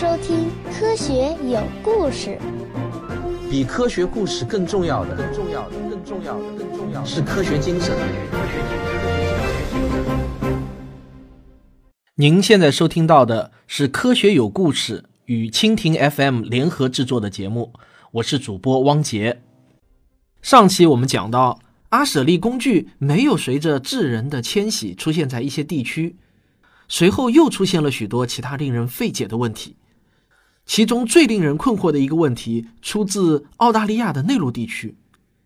收听《科学有故事》。比科学故事更重要的，更重要的，更重要的，更重要的是科学精神。您现在收听到的是《科学有故事》与蜻蜓 FM 联合制作的节目，我是主播汪杰。上期我们讲到，阿舍利工具没有随着智人的迁徙出现在一些地区。随后又出现了许多其他令人费解的问题，其中最令人困惑的一个问题出自澳大利亚的内陆地区。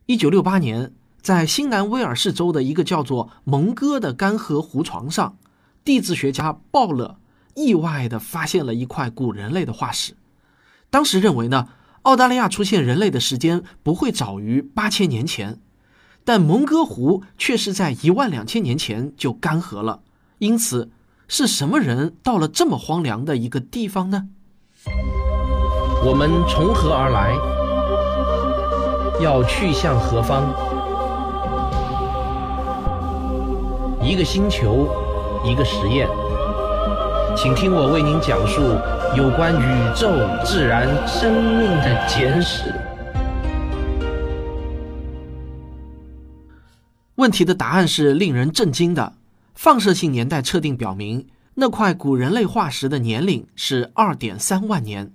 一九六八年，在新南威尔士州的一个叫做蒙哥的干涸湖床上，地质学家鲍勒意外地发现了一块古人类的化石。当时认为呢，澳大利亚出现人类的时间不会早于八千年前，但蒙哥湖却是在一万两千年前就干涸了，因此。是什么人到了这么荒凉的一个地方呢？我们从何而来？要去向何方？一个星球，一个实验，请听我为您讲述有关宇宙、自然、生命的简史。问题的答案是令人震惊的。放射性年代测定表明，那块古人类化石的年龄是二点三万年。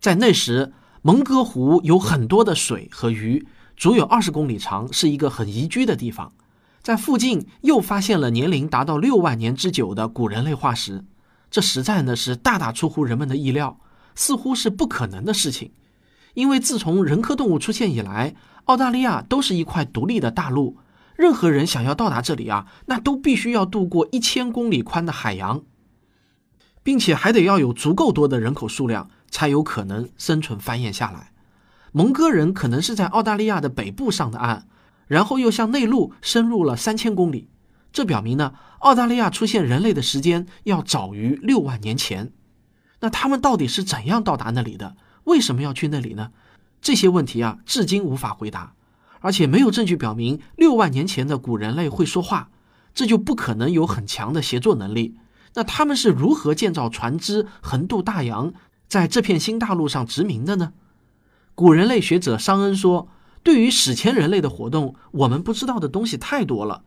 在那时，蒙哥湖有很多的水和鱼，足有二十公里长，是一个很宜居的地方。在附近又发现了年龄达到六万年之久的古人类化石，这实在呢是大大出乎人们的意料，似乎是不可能的事情。因为自从人科动物出现以来，澳大利亚都是一块独立的大陆。任何人想要到达这里啊，那都必须要渡过一千公里宽的海洋，并且还得要有足够多的人口数量，才有可能生存繁衍下来。蒙哥人可能是在澳大利亚的北部上的岸，然后又向内陆深入了三千公里。这表明呢，澳大利亚出现人类的时间要早于六万年前。那他们到底是怎样到达那里的？为什么要去那里呢？这些问题啊，至今无法回答。而且没有证据表明六万年前的古人类会说话，这就不可能有很强的协作能力。那他们是如何建造船只横渡大洋，在这片新大陆上殖民的呢？古人类学者桑恩说：“对于史前人类的活动，我们不知道的东西太多了。”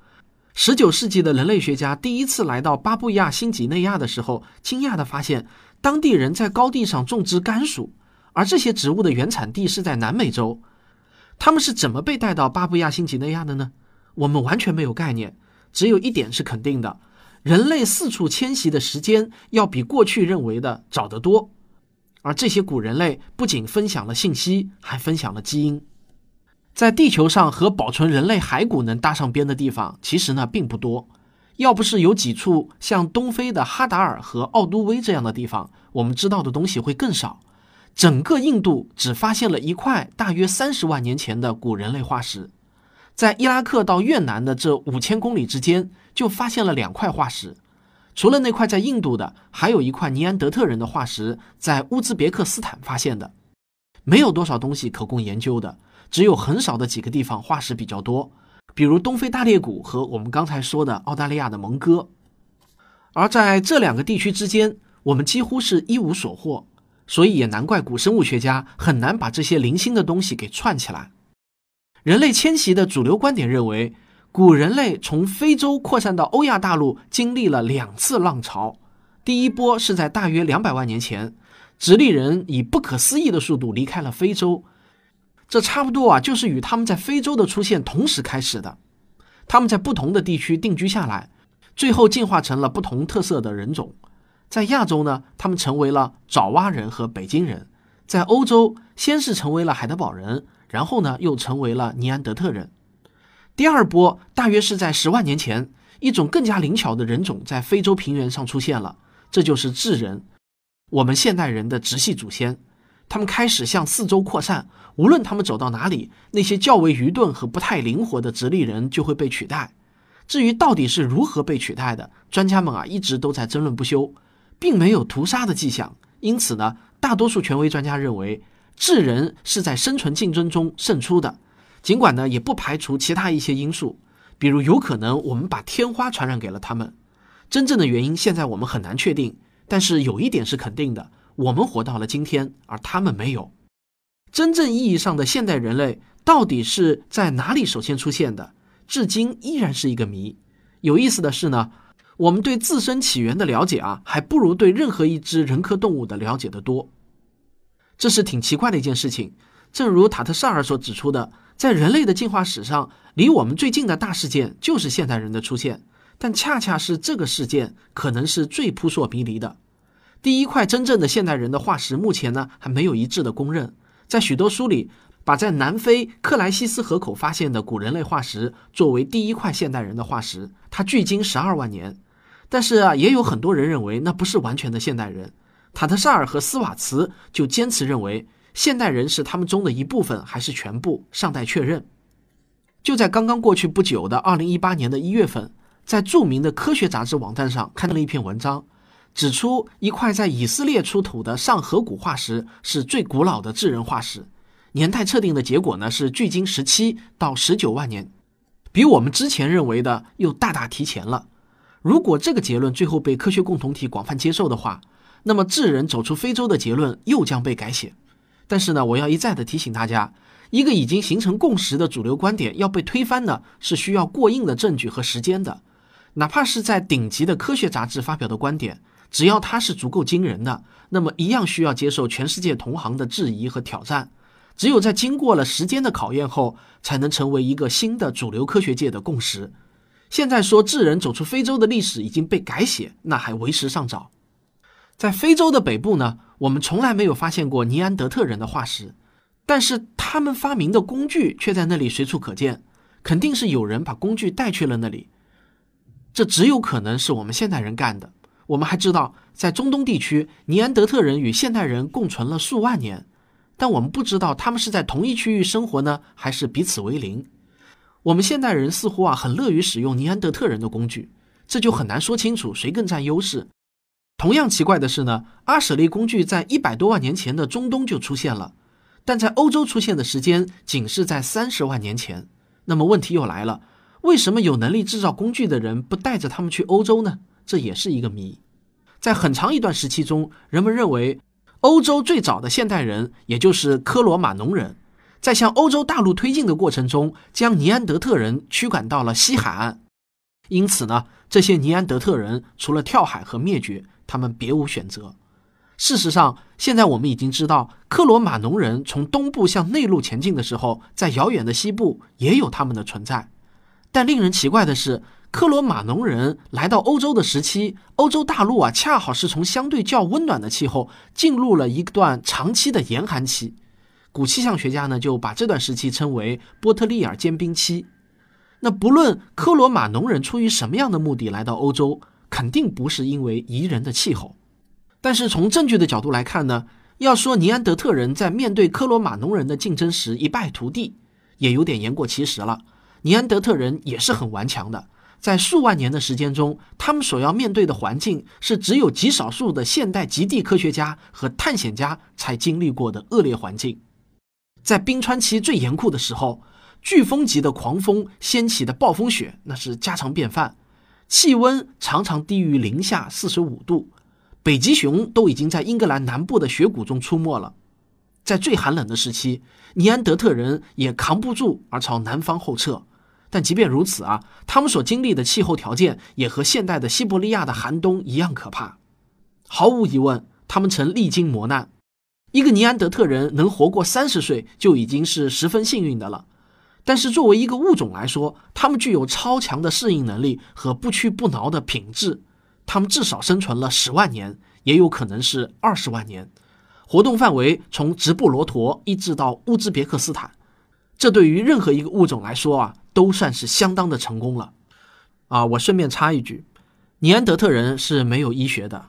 十九世纪的人类学家第一次来到巴布亚新几内亚的时候，惊讶地发现当地人在高地上种植甘薯，而这些植物的原产地是在南美洲。他们是怎么被带到巴布亚新几内亚的呢？我们完全没有概念。只有一点是肯定的：人类四处迁徙的时间要比过去认为的早得多。而这些古人类不仅分享了信息，还分享了基因。在地球上和保存人类骸骨能搭上边的地方，其实呢并不多。要不是有几处像东非的哈达尔和奥都威这样的地方，我们知道的东西会更少。整个印度只发现了一块大约三十万年前的古人类化石，在伊拉克到越南的这五千公里之间，就发现了两块化石。除了那块在印度的，还有一块尼安德特人的化石在乌兹别克斯坦发现的。没有多少东西可供研究的，只有很少的几个地方化石比较多，比如东非大裂谷和我们刚才说的澳大利亚的蒙哥。而在这两个地区之间，我们几乎是一无所获。所以也难怪古生物学家很难把这些零星的东西给串起来。人类迁徙的主流观点认为，古人类从非洲扩散到欧亚大陆经历了两次浪潮。第一波是在大约两百万年前，直立人以不可思议的速度离开了非洲，这差不多啊就是与他们在非洲的出现同时开始的。他们在不同的地区定居下来，最后进化成了不同特色的人种。在亚洲呢，他们成为了爪哇人和北京人；在欧洲，先是成为了海德堡人，然后呢，又成为了尼安德特人。第二波大约是在十万年前，一种更加灵巧的人种在非洲平原上出现了，这就是智人，我们现代人的直系祖先。他们开始向四周扩散，无论他们走到哪里，那些较为愚钝和不太灵活的直立人就会被取代。至于到底是如何被取代的，专家们啊一直都在争论不休。并没有屠杀的迹象，因此呢，大多数权威专家认为智人是在生存竞争中胜出的。尽管呢，也不排除其他一些因素，比如有可能我们把天花传染给了他们。真正的原因现在我们很难确定，但是有一点是肯定的：我们活到了今天，而他们没有。真正意义上的现代人类到底是在哪里首先出现的？至今依然是一个谜。有意思的是呢，我们对自身起源的了解啊，还不如对任何一只人科动物的了解的多。这是挺奇怪的一件事情。正如塔特萨尔所指出的，在人类的进化史上，离我们最近的大事件就是现代人的出现。但恰恰是这个事件，可能是最扑朔迷离的。第一块真正的现代人的化石，目前呢还没有一致的公认。在许多书里，把在南非克莱西斯河口发现的古人类化石作为第一块现代人的化石，它距今十二万年。但是啊，也有很多人认为那不是完全的现代人。塔特萨尔和斯瓦茨就坚持认为，现代人是他们中的一部分还是全部，尚待确认。就在刚刚过去不久的二零一八年的一月份。在著名的科学杂志网站上看到了一篇文章，指出一块在以色列出土的上颌骨化石是最古老的智人化石，年代测定的结果呢是距今十七到十九万年，比我们之前认为的又大大提前了。如果这个结论最后被科学共同体广泛接受的话，那么智人走出非洲的结论又将被改写。但是呢，我要一再的提醒大家，一个已经形成共识的主流观点要被推翻呢，是需要过硬的证据和时间的。哪怕是在顶级的科学杂志发表的观点，只要它是足够惊人的，那么一样需要接受全世界同行的质疑和挑战。只有在经过了时间的考验后，才能成为一个新的主流科学界的共识。现在说智人走出非洲的历史已经被改写，那还为时尚早。在非洲的北部呢，我们从来没有发现过尼安德特人的化石，但是他们发明的工具却在那里随处可见，肯定是有人把工具带去了那里。这只有可能是我们现代人干的。我们还知道，在中东地区，尼安德特人与现代人共存了数万年，但我们不知道他们是在同一区域生活呢，还是彼此为邻。我们现代人似乎啊很乐于使用尼安德特人的工具，这就很难说清楚谁更占优势。同样奇怪的是呢，阿舍利工具在一百多万年前的中东就出现了，但在欧洲出现的时间仅是在三十万年前。那么问题又来了。为什么有能力制造工具的人不带着他们去欧洲呢？这也是一个谜。在很长一段时期中，人们认为欧洲最早的现代人，也就是科罗马农人，在向欧洲大陆推进的过程中，将尼安德特人驱赶到了西海岸。因此呢，这些尼安德特人除了跳海和灭绝，他们别无选择。事实上，现在我们已经知道，科罗马农人从东部向内陆前进的时候，在遥远的西部也有他们的存在。但令人奇怪的是，克罗马农人来到欧洲的时期，欧洲大陆啊，恰好是从相对较温暖的气候进入了一段长期的严寒期。古气象学家呢，就把这段时期称为波特利尔坚冰期。那不论科罗马农人出于什么样的目的来到欧洲，肯定不是因为宜人的气候。但是从证据的角度来看呢，要说尼安德特人在面对科罗马农人的竞争时一败涂地，也有点言过其实了。尼安德特人也是很顽强的，在数万年的时间中，他们所要面对的环境是只有极少数的现代极地科学家和探险家才经历过的恶劣环境。在冰川期最严酷的时候，飓风级的狂风掀起的暴风雪那是家常便饭，气温常常低于零下四十五度，北极熊都已经在英格兰南部的雪谷中出没了。在最寒冷的时期，尼安德特人也扛不住而朝南方后撤。但即便如此啊，他们所经历的气候条件也和现代的西伯利亚的寒冬一样可怕。毫无疑问，他们曾历经磨难。一个尼安德特人能活过三十岁就已经是十分幸运的了。但是作为一个物种来说，他们具有超强的适应能力和不屈不挠的品质。他们至少生存了十万年，也有可能是二十万年，活动范围从直布罗陀一直到乌兹别克斯坦。这对于任何一个物种来说啊。都算是相当的成功了，啊！我顺便插一句，尼安德特人是没有医学的，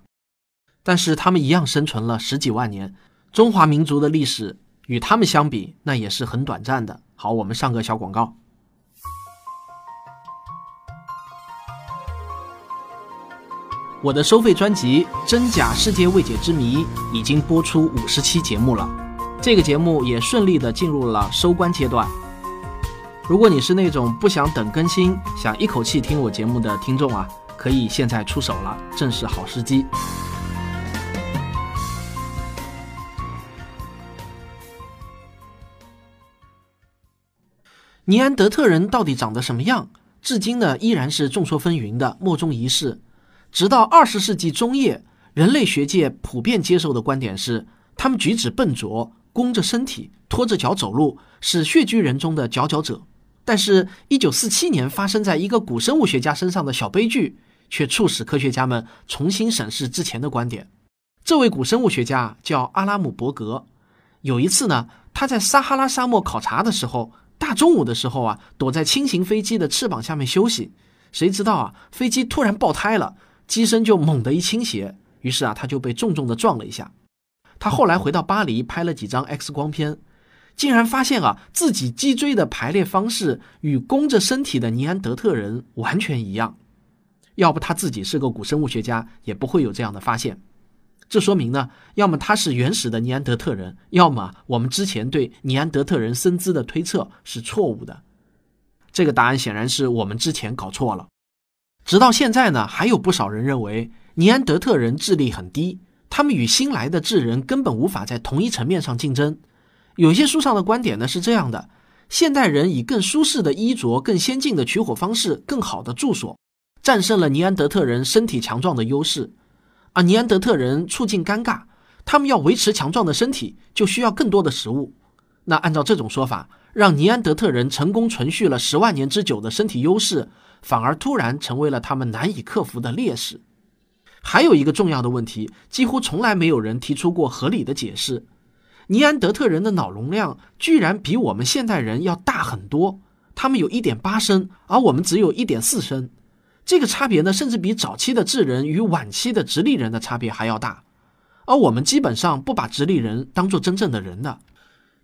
但是他们一样生存了十几万年。中华民族的历史与他们相比，那也是很短暂的。好，我们上个小广告。我的收费专辑《真假世界未解之谜》已经播出五十期节目了，这个节目也顺利的进入了收官阶段。如果你是那种不想等更新想一口气听我节目的听众啊可以现在出手了正是好时机。尼安德特人到底长得什么样至今呢依然是众说纷纭的莫衷一是。直到二十世纪中叶人类学界普遍接受的观点是他们举止笨拙弓着身体拖着脚走路是穴居人中的佼佼者。但是，一九四七年发生在一个古生物学家身上的小悲剧，却促使科学家们重新审视之前的观点。这位古生物学家叫阿拉姆·伯格。有一次呢，他在撒哈拉沙漠考察的时候，大中午的时候啊，躲在轻型飞机的翅膀下面休息。谁知道啊，飞机突然爆胎了，机身就猛地一倾斜，于是啊，他就被重重的撞了一下。他后来回到巴黎，拍了几张 X 光片。竟然发现啊，自己脊椎的排列方式与弓着身体的尼安德特人完全一样。要不他自己是个古生物学家，也不会有这样的发现。这说明呢，要么他是原始的尼安德特人，要么我们之前对尼安德特人身姿的推测是错误的。这个答案显然是我们之前搞错了。直到现在呢，还有不少人认为尼安德特人智力很低，他们与新来的智人根本无法在同一层面上竞争。有些书上的观点呢是这样的：现代人以更舒适的衣着、更先进的取火方式、更好的住所，战胜了尼安德特人身体强壮的优势。而尼安德特人处境尴尬，他们要维持强壮的身体，就需要更多的食物。那按照这种说法，让尼安德特人成功存续了十万年之久的身体优势，反而突然成为了他们难以克服的劣势。还有一个重要的问题，几乎从来没有人提出过合理的解释。尼安德特人的脑容量居然比我们现代人要大很多，他们有一点八升，而我们只有一点四升。这个差别呢，甚至比早期的智人与晚期的直立人的差别还要大。而我们基本上不把直立人当做真正的人的。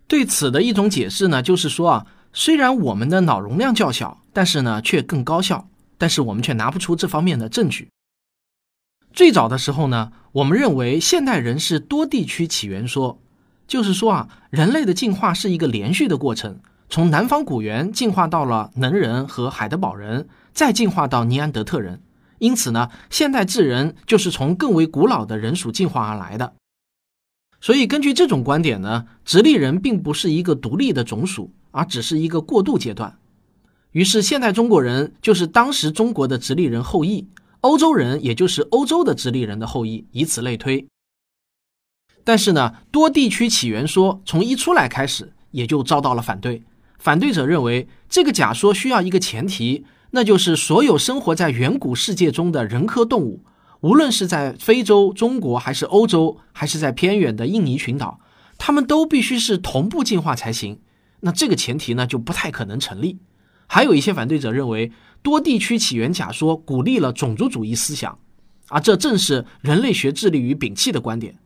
对此的一种解释呢，就是说啊，虽然我们的脑容量较小，但是呢却更高效，但是我们却拿不出这方面的证据。最早的时候呢，我们认为现代人是多地区起源说。就是说啊，人类的进化是一个连续的过程，从南方古猿进化到了能人和海德堡人，再进化到尼安德特人。因此呢，现代智人就是从更为古老的人属进化而来的。所以，根据这种观点呢，直立人并不是一个独立的种属，而只是一个过渡阶段。于是，现代中国人就是当时中国的直立人后裔，欧洲人也就是欧洲的直立人的后裔，以此类推。但是呢，多地区起源说从一出来开始，也就遭到了反对。反对者认为，这个假说需要一个前提，那就是所有生活在远古世界中的人科动物，无论是在非洲、中国，还是欧洲，还是在偏远的印尼群岛，它们都必须是同步进化才行。那这个前提呢，就不太可能成立。还有一些反对者认为，多地区起源假说鼓励了种族主义思想，而这正是人类学致力于摒弃的观点。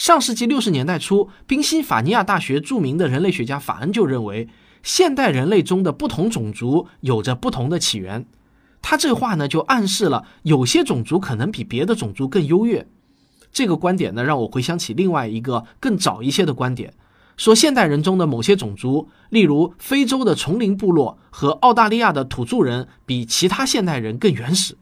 上世纪六十年代初，宾夕法尼亚大学著名的人类学家法恩就认为，现代人类中的不同种族有着不同的起源。他这话呢，就暗示了有些种族可能比别的种族更优越。这个观点呢，让我回想起另外一个更早一些的观点，说现代人中的某些种族，例如非洲的丛林部落和澳大利亚的土著人，比其他现代人更原始。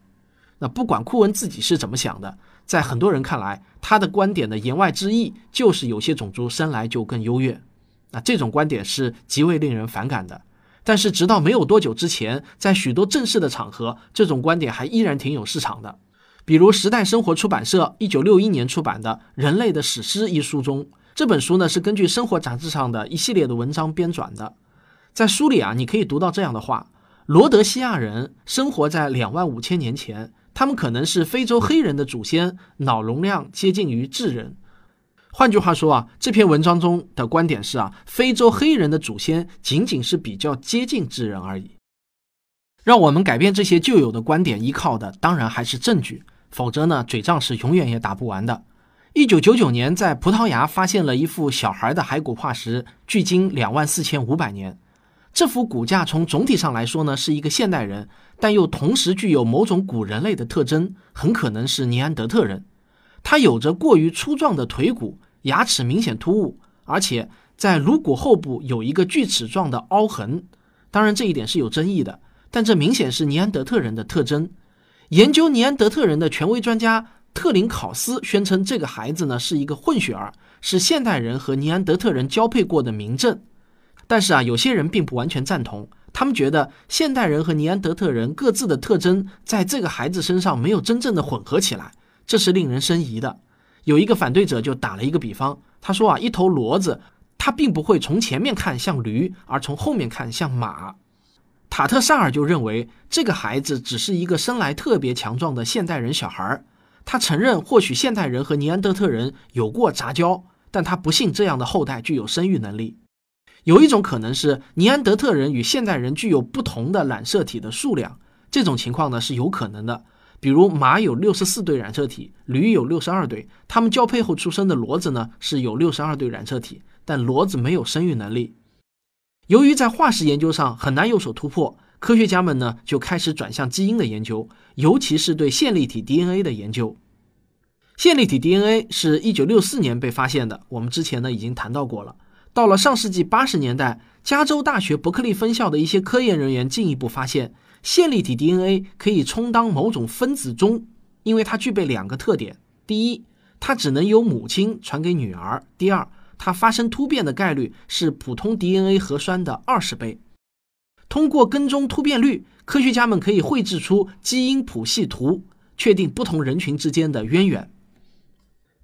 那不管库恩自己是怎么想的。在很多人看来，他的观点的言外之意就是有些种族生来就更优越。那这种观点是极为令人反感的。但是，直到没有多久之前，在许多正式的场合，这种观点还依然挺有市场的。比如，时代生活出版社一九六一年出版的《人类的史诗》一书中，这本书呢是根据《生活》杂志上的一系列的文章编纂的。在书里啊，你可以读到这样的话：罗德西亚人生活在两万五千年前。他们可能是非洲黑人的祖先，脑容量接近于智人。换句话说啊，这篇文章中的观点是啊，非洲黑人的祖先仅仅是比较接近智人而已。让我们改变这些旧有的观点，依靠的当然还是证据，否则呢，嘴仗是永远也打不完的。一九九九年，在葡萄牙发现了一副小孩的骸骨化石，距今两万四千五百年。这幅骨架从总体上来说呢，是一个现代人，但又同时具有某种古人类的特征，很可能是尼安德特人。他有着过于粗壮的腿骨，牙齿明显突兀，而且在颅骨后部有一个锯齿状的凹痕。当然，这一点是有争议的，但这明显是尼安德特人的特征。研究尼安德特人的权威专家特林考斯宣称，这个孩子呢是一个混血儿，是现代人和尼安德特人交配过的明证。但是啊，有些人并不完全赞同，他们觉得现代人和尼安德特人各自的特征在这个孩子身上没有真正的混合起来，这是令人生疑的。有一个反对者就打了一个比方，他说啊，一头骡子，它并不会从前面看像驴，而从后面看像马。塔特萨尔就认为这个孩子只是一个生来特别强壮的现代人小孩他承认或许现代人和尼安德特人有过杂交，但他不信这样的后代具有生育能力。有一种可能是尼安德特人与现代人具有不同的染色体的数量，这种情况呢是有可能的。比如马有六十四对染色体，驴有六十二对，它们交配后出生的骡子呢是有六十二对染色体，但骡子没有生育能力。由于在化石研究上很难有所突破，科学家们呢就开始转向基因的研究，尤其是对线粒体 DNA 的研究。线粒体 DNA 是一九六四年被发现的，我们之前呢已经谈到过了。到了上世纪八十年代，加州大学伯克利分校的一些科研人员进一步发现，线粒体 DNA 可以充当某种分子钟，因为它具备两个特点：第一，它只能由母亲传给女儿；第二，它发生突变的概率是普通 DNA 核酸的二十倍。通过跟踪突变率，科学家们可以绘制出基因谱系图，确定不同人群之间的渊源。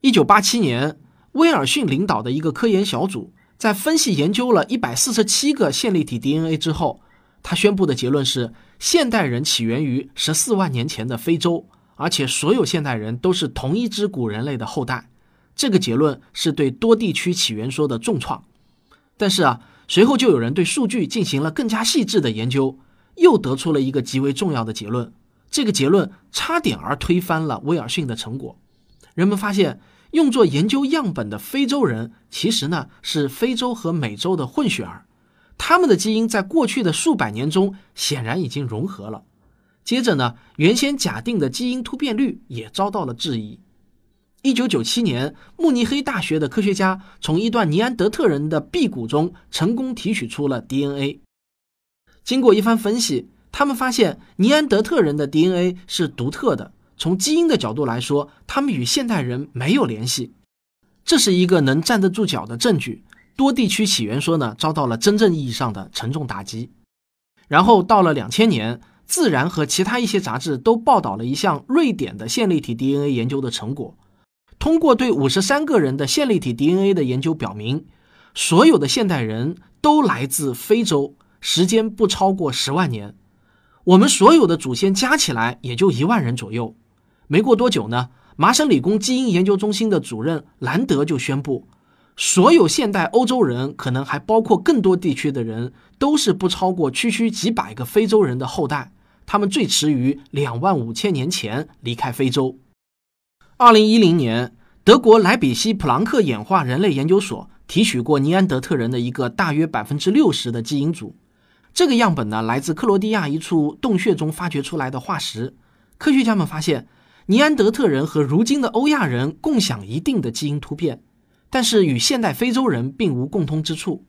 一九八七年，威尔逊领导的一个科研小组。在分析研究了一百四十七个线粒体 DNA 之后，他宣布的结论是：现代人起源于十四万年前的非洲，而且所有现代人都是同一只古人类的后代。这个结论是对多地区起源说的重创。但是啊，随后就有人对数据进行了更加细致的研究，又得出了一个极为重要的结论。这个结论差点儿推翻了威尔逊的成果。人们发现。用作研究样本的非洲人，其实呢是非洲和美洲的混血儿，他们的基因在过去的数百年中显然已经融合了。接着呢，原先假定的基因突变率也遭到了质疑。一九九七年，慕尼黑大学的科学家从一段尼安德特人的臂骨中成功提取出了 DNA。经过一番分析，他们发现尼安德特人的 DNA 是独特的。从基因的角度来说，他们与现代人没有联系，这是一个能站得住脚的证据。多地区起源说呢，遭到了真正意义上的沉重打击。然后到了两千年，《自然》和其他一些杂志都报道了一项瑞典的线粒体 DNA 研究的成果。通过对五十三个人的线粒体 DNA 的研究，表明所有的现代人都来自非洲，时间不超过十万年。我们所有的祖先加起来也就一万人左右。没过多久呢，麻省理工基因研究中心的主任兰德就宣布，所有现代欧洲人，可能还包括更多地区的人，都是不超过区区几百个非洲人的后代。他们最迟于两万五千年前离开非洲。二零一零年，德国莱比锡普朗克演化人类研究所提取过尼安德特人的一个大约百分之六十的基因组，这个样本呢，来自克罗地亚一处洞穴中发掘出来的化石。科学家们发现。尼安德特人和如今的欧亚人共享一定的基因突变，但是与现代非洲人并无共通之处。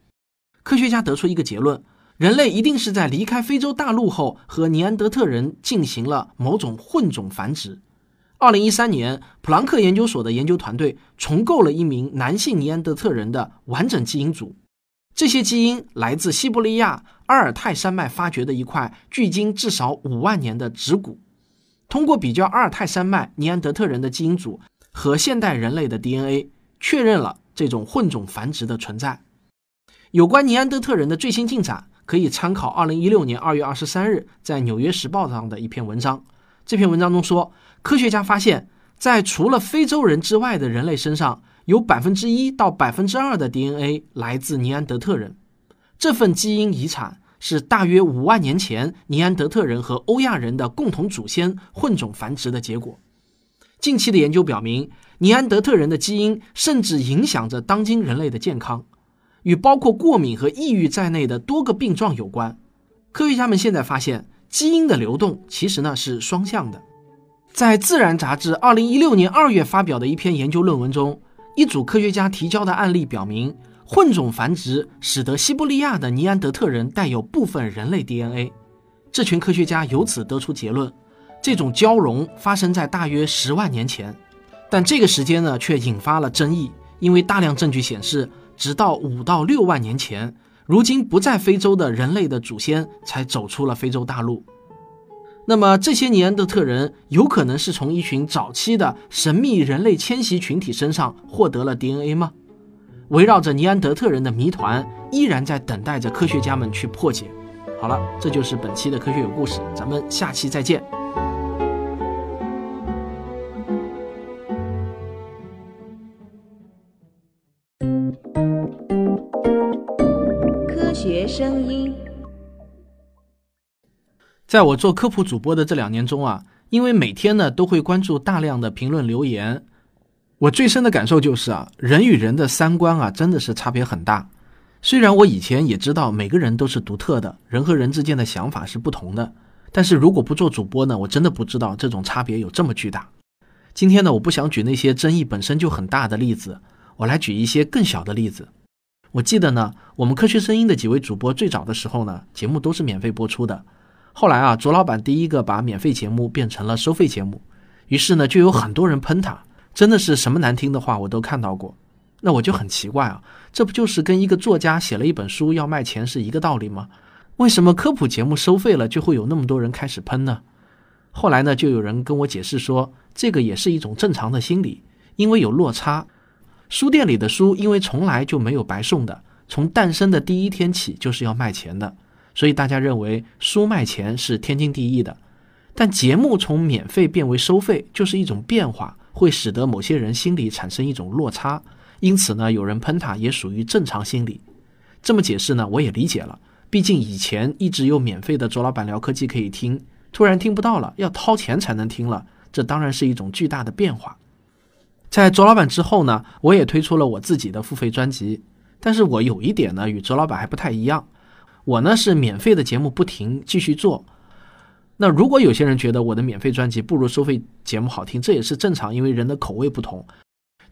科学家得出一个结论：人类一定是在离开非洲大陆后和尼安德特人进行了某种混种繁殖。二零一三年，普朗克研究所的研究团队重构了一名男性尼安德特人的完整基因组，这些基因来自西伯利亚阿尔泰山脉发掘的一块距今至少五万年的指骨。通过比较阿尔泰山脉尼安德特人的基因组和现代人类的 DNA，确认了这种混种繁殖的存在。有关尼安德特人的最新进展，可以参考2016年2月23日在《纽约时报》上的一篇文章。这篇文章中说，科学家发现，在除了非洲人之外的人类身上，有百分之一到百分之二的 DNA 来自尼安德特人。这份基因遗产。是大约五万年前尼安德特人和欧亚人的共同祖先混种繁殖的结果。近期的研究表明，尼安德特人的基因甚至影响着当今人类的健康，与包括过敏和抑郁在内的多个病状有关。科学家们现在发现，基因的流动其实呢是双向的。在《自然》杂志二零一六年二月发表的一篇研究论文中，一组科学家提交的案例表明。混种繁殖使得西伯利亚的尼安德特人带有部分人类 DNA，这群科学家由此得出结论：这种交融发生在大约十万年前。但这个时间呢，却引发了争议，因为大量证据显示，直到五到六万年前，如今不在非洲的人类的祖先才走出了非洲大陆。那么这些尼安德特人有可能是从一群早期的神秘人类迁徙群体身上获得了 DNA 吗？围绕着尼安德特人的谜团，依然在等待着科学家们去破解。好了，这就是本期的科学有故事，咱们下期再见。科学声音。在我做科普主播的这两年中啊，因为每天呢都会关注大量的评论留言，我最深的感受就是啊，人与人的三观啊真的是差别很大。虽然我以前也知道每个人都是独特的，人和人之间的想法是不同的，但是如果不做主播呢，我真的不知道这种差别有这么巨大。今天呢，我不想举那些争议本身就很大的例子，我来举一些更小的例子。我记得呢，我们科学声音的几位主播最早的时候呢，节目都是免费播出的。后来啊，卓老板第一个把免费节目变成了收费节目，于是呢，就有很多人喷他，真的是什么难听的话我都看到过。那我就很奇怪啊，这不就是跟一个作家写了一本书要卖钱是一个道理吗？为什么科普节目收费了就会有那么多人开始喷呢？后来呢，就有人跟我解释说，这个也是一种正常的心理，因为有落差。书店里的书因为从来就没有白送的，从诞生的第一天起就是要卖钱的。所以大家认为书卖钱是天经地义的，但节目从免费变为收费就是一种变化，会使得某些人心里产生一种落差。因此呢，有人喷他也属于正常心理。这么解释呢，我也理解了。毕竟以前一直有免费的卓老板聊科技可以听，突然听不到了，要掏钱才能听了，这当然是一种巨大的变化。在卓老板之后呢，我也推出了我自己的付费专辑，但是我有一点呢，与卓老板还不太一样。我呢是免费的节目不停继续做，那如果有些人觉得我的免费专辑不如收费节目好听，这也是正常，因为人的口味不同。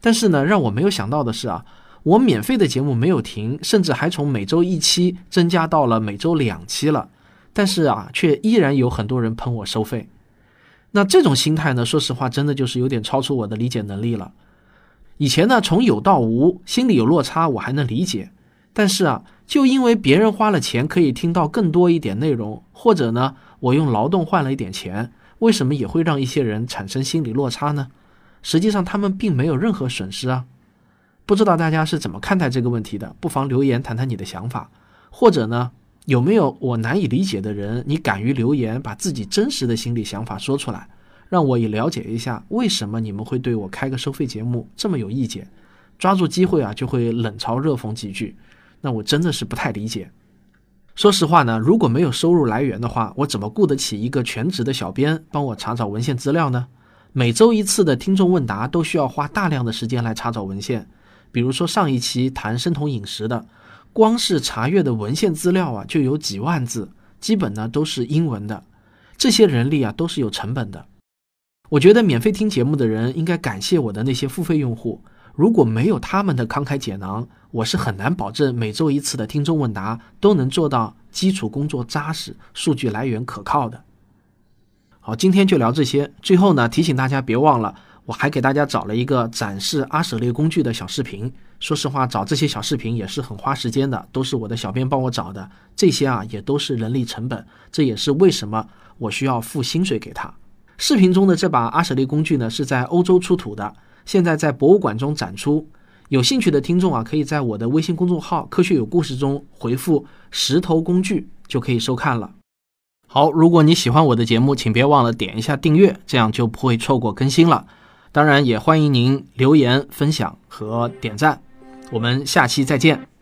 但是呢，让我没有想到的是啊，我免费的节目没有停，甚至还从每周一期增加到了每周两期了。但是啊，却依然有很多人喷我收费。那这种心态呢，说实话，真的就是有点超出我的理解能力了。以前呢，从有到无，心里有落差，我还能理解。但是啊，就因为别人花了钱可以听到更多一点内容，或者呢，我用劳动换了一点钱，为什么也会让一些人产生心理落差呢？实际上他们并没有任何损失啊。不知道大家是怎么看待这个问题的？不妨留言谈谈你的想法，或者呢，有没有我难以理解的人？你敢于留言，把自己真实的心理想法说出来，让我也了解一下为什么你们会对我开个收费节目这么有意见。抓住机会啊，就会冷嘲热讽几句。那我真的是不太理解。说实话呢，如果没有收入来源的话，我怎么雇得起一个全职的小编帮我查找文献资料呢？每周一次的听众问答都需要花大量的时间来查找文献。比如说上一期谈生酮饮食的，光是查阅的文献资料啊就有几万字，基本呢都是英文的。这些人力啊都是有成本的。我觉得免费听节目的人应该感谢我的那些付费用户。如果没有他们的慷慨解囊，我是很难保证每周一次的听众问答都能做到基础工作扎实、数据来源可靠的。好，今天就聊这些。最后呢，提醒大家别忘了，我还给大家找了一个展示阿舍列工具的小视频。说实话，找这些小视频也是很花时间的，都是我的小编帮我找的。这些啊，也都是人力成本，这也是为什么我需要付薪水给他。视频中的这把阿舍利工具呢，是在欧洲出土的。现在在博物馆中展出，有兴趣的听众啊，可以在我的微信公众号“科学有故事”中回复“石头工具”就可以收看了。好，如果你喜欢我的节目，请别忘了点一下订阅，这样就不会错过更新了。当然，也欢迎您留言、分享和点赞。我们下期再见。